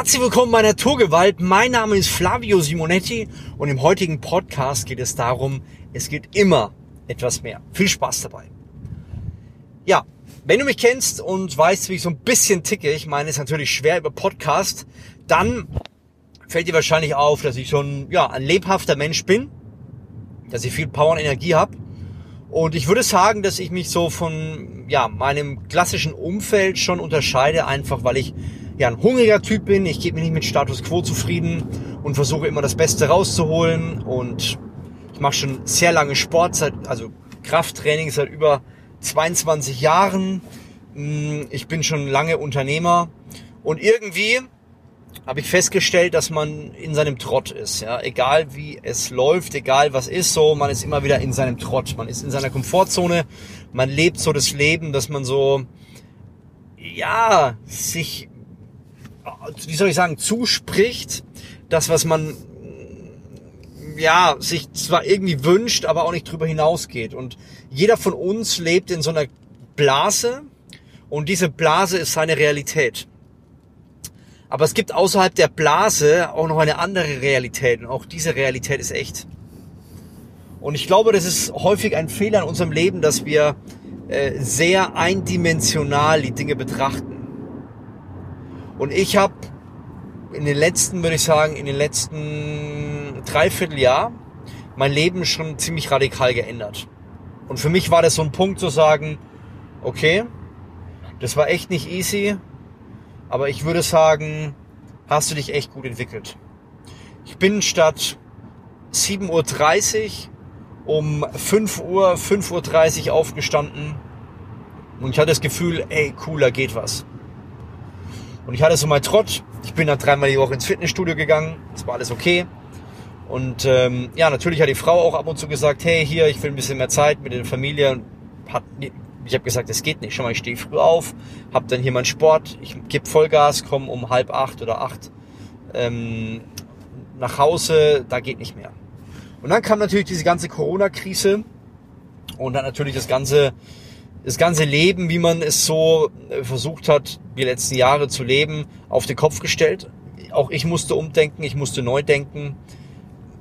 Herzlich willkommen bei Naturgewalt. Mein Name ist Flavio Simonetti und im heutigen Podcast geht es darum, es geht immer etwas mehr. Viel Spaß dabei. Ja, wenn du mich kennst und weißt, wie ich so ein bisschen ticke, ich meine, es ist natürlich schwer über Podcast, dann fällt dir wahrscheinlich auf, dass ich schon ja, ein lebhafter Mensch bin, dass ich viel Power und Energie habe. Und ich würde sagen, dass ich mich so von ja, meinem klassischen Umfeld schon unterscheide, einfach weil ich ja ein hungriger Typ bin. Ich gebe mich nicht mit Status Quo zufrieden und versuche immer das Beste rauszuholen. Und ich mache schon sehr lange Sport, seit, also Krafttraining seit über 22 Jahren. Hm, ich bin schon lange Unternehmer und irgendwie habe ich festgestellt, dass man in seinem Trott ist. Ja, egal wie es läuft, egal was ist, so man ist immer wieder in seinem Trott. Man ist in seiner Komfortzone. Man lebt so das Leben, dass man so ja sich wie soll ich sagen, zuspricht, das, was man ja, sich zwar irgendwie wünscht, aber auch nicht drüber hinausgeht. Und jeder von uns lebt in so einer Blase und diese Blase ist seine Realität. Aber es gibt außerhalb der Blase auch noch eine andere Realität und auch diese Realität ist echt. Und ich glaube, das ist häufig ein Fehler in unserem Leben, dass wir äh, sehr eindimensional die Dinge betrachten. Und ich habe in den letzten, würde ich sagen, in den letzten Dreivierteljahr mein Leben schon ziemlich radikal geändert. Und für mich war das so ein Punkt zu sagen, okay, das war echt nicht easy, aber ich würde sagen, hast du dich echt gut entwickelt. Ich bin statt 7.30 Uhr um 5 Uhr, 5.30 Uhr aufgestanden und ich hatte das Gefühl, ey, cooler geht was. Und ich hatte so mal Trott. Ich bin dann dreimal die Woche ins Fitnessstudio gegangen. Das war alles okay. Und ähm, ja, natürlich hat die Frau auch ab und zu gesagt, hey, hier, ich will ein bisschen mehr Zeit mit der Familie. Hat, ich habe gesagt, das geht nicht. Schau mal, ich stehe früh auf, habe dann hier meinen Sport, ich gebe Vollgas, komme um halb acht oder acht ähm, nach Hause, da geht nicht mehr. Und dann kam natürlich diese ganze Corona-Krise und dann natürlich das ganze das ganze Leben, wie man es so äh, versucht hat, die letzten Jahre zu leben, auf den Kopf gestellt. Auch ich musste umdenken, ich musste neu denken.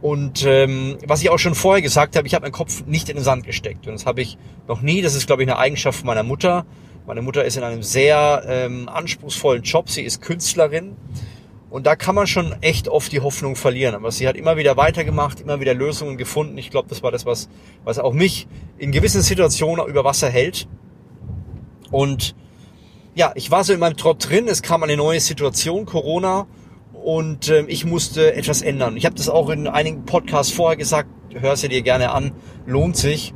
Und ähm, was ich auch schon vorher gesagt habe, ich habe meinen Kopf nicht in den Sand gesteckt. Und das habe ich noch nie. Das ist, glaube ich, eine Eigenschaft meiner Mutter. Meine Mutter ist in einem sehr ähm, anspruchsvollen Job. Sie ist Künstlerin. Und da kann man schon echt oft die Hoffnung verlieren. Aber sie hat immer wieder weitergemacht, immer wieder Lösungen gefunden. Ich glaube, das war das, was, was auch mich in gewissen Situationen über Wasser hält. Und ja, ich war so in meinem Trott drin. Es kam eine neue Situation, Corona. Und äh, ich musste etwas ändern. Ich habe das auch in einigen Podcasts vorher gesagt. Hör sie dir gerne an. Lohnt sich,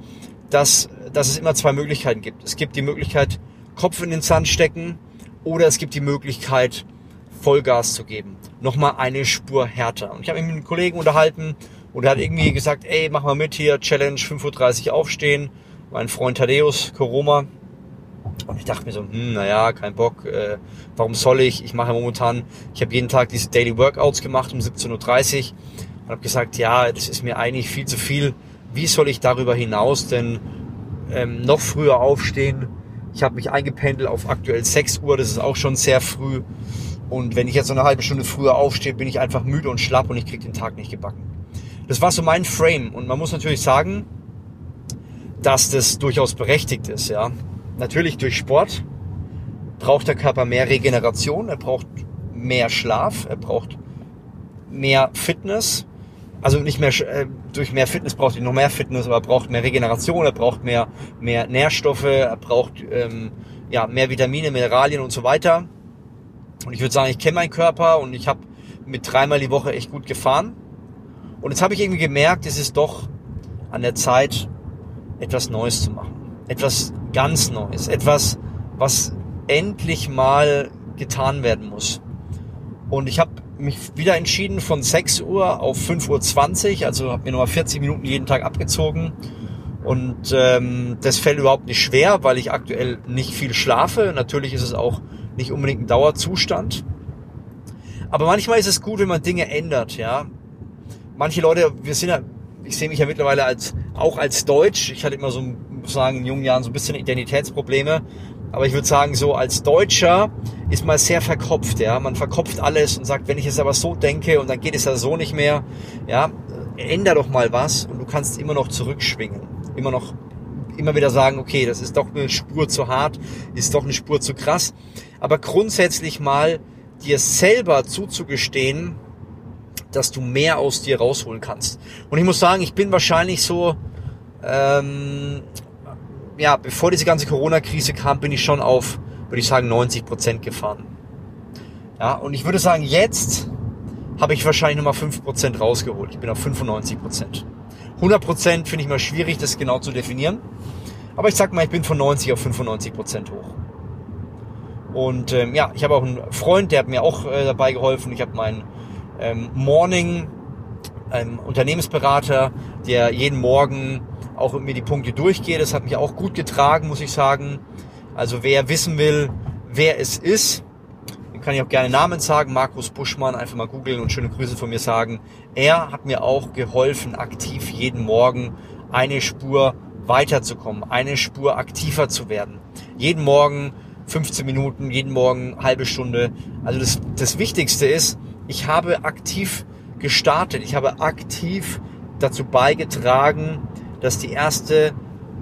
dass, dass es immer zwei Möglichkeiten gibt. Es gibt die Möglichkeit, Kopf in den Sand stecken. Oder es gibt die Möglichkeit, Vollgas zu geben. Nochmal eine Spur härter. Und ich habe mich mit einem Kollegen unterhalten und er hat irgendwie gesagt, ey, mach mal mit hier, Challenge 5.30 Uhr aufstehen. Mein Freund Thaddeus Koroma. Und ich dachte mir so, hm, naja, kein Bock, äh, warum soll ich? Ich mache momentan, ich habe jeden Tag diese Daily Workouts gemacht um 17.30 Uhr und habe gesagt, ja, das ist mir eigentlich viel zu viel. Wie soll ich darüber hinaus denn ähm, noch früher aufstehen? Ich habe mich eingependelt auf aktuell 6 Uhr, das ist auch schon sehr früh. Und wenn ich jetzt so eine halbe Stunde früher aufstehe, bin ich einfach müde und schlapp und ich krieg den Tag nicht gebacken. Das war so mein Frame. Und man muss natürlich sagen, dass das durchaus berechtigt ist, ja. Natürlich durch Sport braucht der Körper mehr Regeneration, er braucht mehr Schlaf, er braucht mehr Fitness. Also nicht mehr äh, durch mehr Fitness braucht er noch mehr Fitness, aber er braucht mehr Regeneration, er braucht mehr mehr Nährstoffe, er braucht ähm, ja mehr Vitamine, Mineralien und so weiter. Und ich würde sagen, ich kenne meinen Körper und ich habe mit dreimal die Woche echt gut gefahren. Und jetzt habe ich irgendwie gemerkt, es ist doch an der Zeit, etwas Neues zu machen. Etwas ganz Neues. Etwas, was endlich mal getan werden muss. Und ich habe mich wieder entschieden von 6 Uhr auf 5.20 Uhr, also habe mir nochmal 40 Minuten jeden Tag abgezogen. Und ähm, das fällt überhaupt nicht schwer, weil ich aktuell nicht viel schlafe. Natürlich ist es auch nicht unbedingt ein Dauerzustand. Aber manchmal ist es gut, wenn man Dinge ändert, ja. Manche Leute, wir sind ja, ich sehe mich ja mittlerweile als, auch als Deutsch. Ich hatte immer so, muss sagen, in jungen Jahren so ein bisschen Identitätsprobleme. Aber ich würde sagen, so als Deutscher ist man sehr verkopft, ja. Man verkopft alles und sagt, wenn ich es aber so denke und dann geht es ja so nicht mehr, ja, änder doch mal was und du kannst immer noch zurückschwingen. Immer noch, immer wieder sagen, okay, das ist doch eine Spur zu hart, ist doch eine Spur zu krass. Aber grundsätzlich mal dir selber zuzugestehen, dass du mehr aus dir rausholen kannst. Und ich muss sagen, ich bin wahrscheinlich so, ähm, ja, bevor diese ganze Corona-Krise kam, bin ich schon auf, würde ich sagen, 90 Prozent gefahren. Ja, und ich würde sagen, jetzt habe ich wahrscheinlich nochmal 5 Prozent rausgeholt. Ich bin auf 95 Prozent. 100 Prozent finde ich mal schwierig, das genau zu definieren. Aber ich sag mal, ich bin von 90 auf 95 Prozent hoch. Und ähm, ja, ich habe auch einen Freund, der hat mir auch äh, dabei geholfen. Ich habe meinen ähm, Morning ähm, Unternehmensberater, der jeden Morgen auch mit mir die Punkte durchgeht. Das hat mich auch gut getragen, muss ich sagen. Also wer wissen will, wer es ist, kann ich auch gerne Namen sagen. Markus Buschmann, einfach mal googeln und schöne Grüße von mir sagen. Er hat mir auch geholfen, aktiv jeden Morgen eine Spur weiterzukommen, eine Spur aktiver zu werden. Jeden Morgen 15 Minuten, jeden Morgen halbe Stunde. Also das, das Wichtigste ist, ich habe aktiv gestartet. Ich habe aktiv dazu beigetragen, dass die erste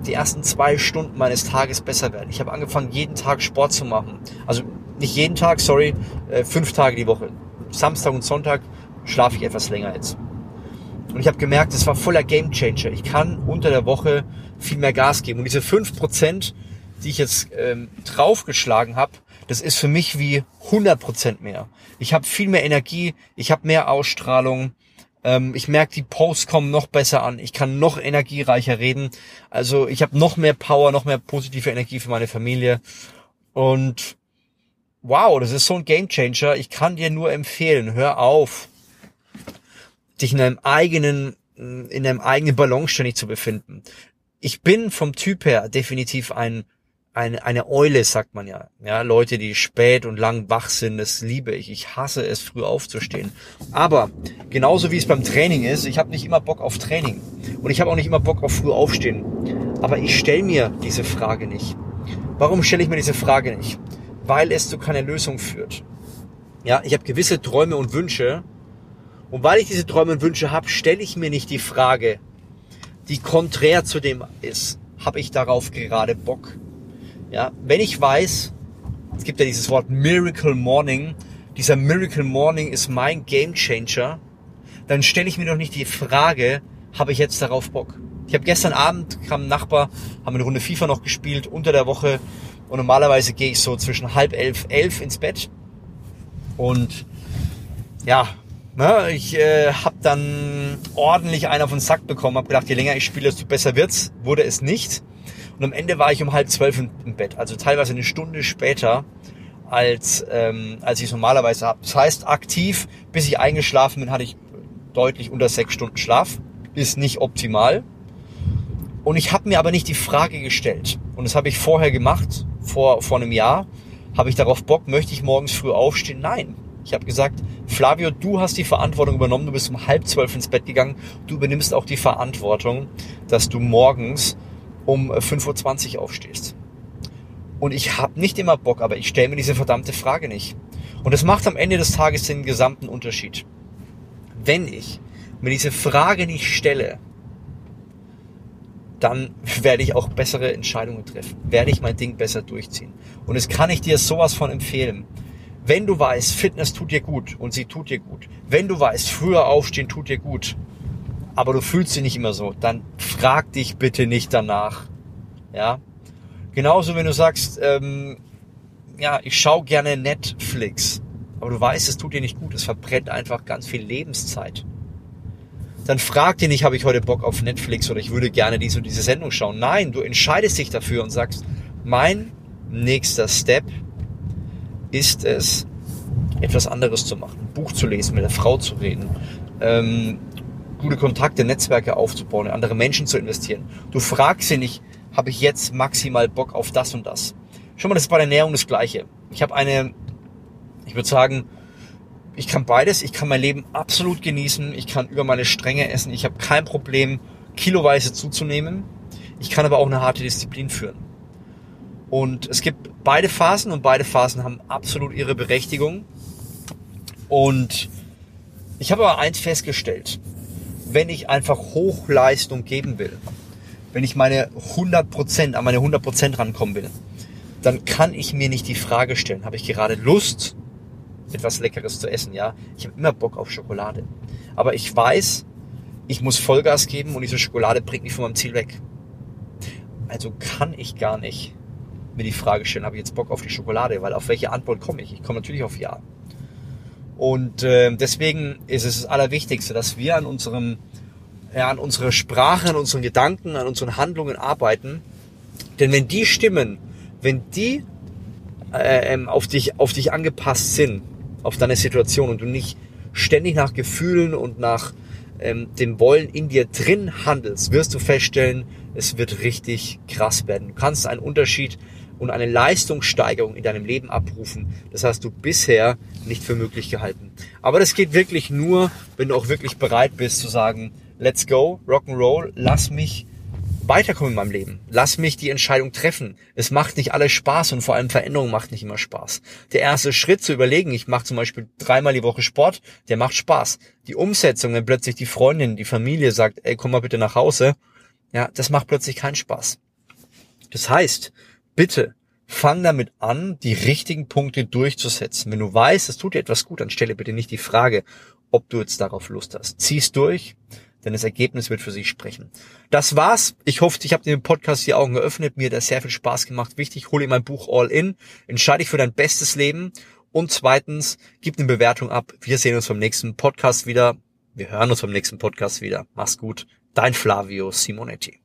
die ersten zwei Stunden meines Tages besser werden. Ich habe angefangen, jeden Tag Sport zu machen. Also nicht jeden Tag, sorry, äh, fünf Tage die Woche. Samstag und Sonntag schlafe ich etwas länger jetzt. Und ich habe gemerkt, es war voller Gamechanger. Ich kann unter der Woche viel mehr Gas geben. Und diese fünf Prozent, die ich jetzt ähm, draufgeschlagen habe, das ist für mich wie 100 Prozent mehr. Ich habe viel mehr Energie, ich habe mehr Ausstrahlung, ähm, ich merke, die Posts kommen noch besser an. Ich kann noch energiereicher reden. Also ich habe noch mehr Power, noch mehr positive Energie für meine Familie. Und wow, das ist so ein Gamechanger. Ich kann dir nur empfehlen, hör auf, dich in einem eigenen, in einem eigenen Ballon ständig zu befinden. Ich bin vom Typ her definitiv ein eine, eine Eule, sagt man ja. Ja, Leute, die spät und lang wach sind, das liebe ich. Ich hasse es, früh aufzustehen. Aber genauso wie es beim Training ist, ich habe nicht immer Bock auf Training. Und ich habe auch nicht immer Bock auf früh aufstehen. Aber ich stelle mir diese Frage nicht. Warum stelle ich mir diese Frage nicht? Weil es zu keiner Lösung führt. Ja, ich habe gewisse Träume und Wünsche. Und weil ich diese Träume und Wünsche habe, stelle ich mir nicht die Frage, die konträr zu dem ist, habe ich darauf gerade Bock? Ja, wenn ich weiß, es gibt ja dieses Wort Miracle Morning, dieser Miracle Morning ist mein Game Changer, dann stelle ich mir doch nicht die Frage, habe ich jetzt darauf Bock? Ich habe gestern Abend, kam ein Nachbar, haben eine Runde FIFA noch gespielt unter der Woche und normalerweise gehe ich so zwischen halb elf, elf ins Bett und ja, ne, ich äh, habe dann ordentlich einen auf den Sack bekommen, habe gedacht, je länger ich spiele, desto besser wird's, wurde es nicht und am Ende war ich um halb zwölf im Bett, also teilweise eine Stunde später, als, ähm, als ich es normalerweise habe. Das heißt, aktiv, bis ich eingeschlafen bin, hatte ich deutlich unter sechs Stunden Schlaf. Ist nicht optimal. Und ich habe mir aber nicht die Frage gestellt. Und das habe ich vorher gemacht, vor, vor einem Jahr. Habe ich darauf Bock, möchte ich morgens früh aufstehen? Nein. Ich habe gesagt, Flavio, du hast die Verantwortung übernommen, du bist um halb zwölf ins Bett gegangen, du übernimmst auch die Verantwortung, dass du morgens um 5.20 Uhr aufstehst. Und ich habe nicht immer Bock, aber ich stelle mir diese verdammte Frage nicht. Und es macht am Ende des Tages den gesamten Unterschied. Wenn ich mir diese Frage nicht stelle, dann werde ich auch bessere Entscheidungen treffen, werde ich mein Ding besser durchziehen. Und es kann ich dir sowas von empfehlen. Wenn du weißt, Fitness tut dir gut und sie tut dir gut, wenn du weißt, früher aufstehen tut dir gut, aber du fühlst dich nicht immer so, dann frag dich bitte nicht danach. Ja. Genauso, wenn du sagst, ähm, ja, ich schaue gerne Netflix, aber du weißt, es tut dir nicht gut, es verbrennt einfach ganz viel Lebenszeit. Dann frag dich nicht, habe ich heute Bock auf Netflix oder ich würde gerne diese diese Sendung schauen. Nein, du entscheidest dich dafür und sagst, mein nächster Step ist es, etwas anderes zu machen, ein Buch zu lesen, mit der Frau zu reden, ähm, gute Kontakte, Netzwerke aufzubauen, in andere Menschen zu investieren. Du fragst sie nicht, habe ich jetzt maximal Bock auf das und das. Schau mal, das ist bei der Ernährung das Gleiche. Ich habe eine, ich würde sagen, ich kann beides. Ich kann mein Leben absolut genießen. Ich kann über meine Stränge essen. Ich habe kein Problem, kiloweise zuzunehmen. Ich kann aber auch eine harte Disziplin führen. Und es gibt beide Phasen und beide Phasen haben absolut ihre Berechtigung. Und ich habe aber eins festgestellt. Wenn ich einfach Hochleistung geben will, wenn ich meine 100%, an meine 100% rankommen will, dann kann ich mir nicht die Frage stellen, habe ich gerade Lust, etwas Leckeres zu essen, ja? Ich habe immer Bock auf Schokolade. Aber ich weiß, ich muss Vollgas geben und diese Schokolade bringt mich von meinem Ziel weg. Also kann ich gar nicht mir die Frage stellen, habe ich jetzt Bock auf die Schokolade? Weil auf welche Antwort komme ich? Ich komme natürlich auf Ja. Und äh, deswegen ist es das Allerwichtigste, dass wir an unserem, ja, an unserer Sprache, an unseren Gedanken, an unseren Handlungen arbeiten. Denn wenn die stimmen, wenn die äh, ähm, auf dich, auf dich angepasst sind, auf deine Situation und du nicht ständig nach Gefühlen und nach ähm, dem Wollen in dir drin handelst, wirst du feststellen, es wird richtig krass werden. Du kannst einen Unterschied und eine Leistungssteigerung in deinem Leben abrufen. Das hast du bisher nicht für möglich gehalten. Aber das geht wirklich nur, wenn du auch wirklich bereit bist zu sagen, let's go, rock'n'roll, lass mich weiterkommen in meinem Leben. Lass mich die Entscheidung treffen. Es macht nicht alles Spaß und vor allem Veränderung macht nicht immer Spaß. Der erste Schritt zu überlegen, ich mache zum Beispiel dreimal die Woche Sport, der macht Spaß. Die Umsetzung, wenn plötzlich die Freundin, die Familie sagt, ey, komm mal bitte nach Hause, ja, das macht plötzlich keinen Spaß. Das heißt, bitte fang damit an, die richtigen Punkte durchzusetzen. Wenn du weißt, es tut dir etwas gut, dann stelle bitte nicht die Frage, ob du jetzt darauf Lust hast. Zieh's durch, denn das Ergebnis wird für sich sprechen. Das war's. Ich hoffe, ich habe den Podcast die Augen geöffnet. Mir hat das sehr viel Spaß gemacht. Wichtig, hole mein Buch All In. Entscheide dich für dein bestes Leben. Und zweitens, gib eine Bewertung ab. Wir sehen uns beim nächsten Podcast wieder. Wir hören uns beim nächsten Podcast wieder. Mach's gut. Dein Flavio Simonetti.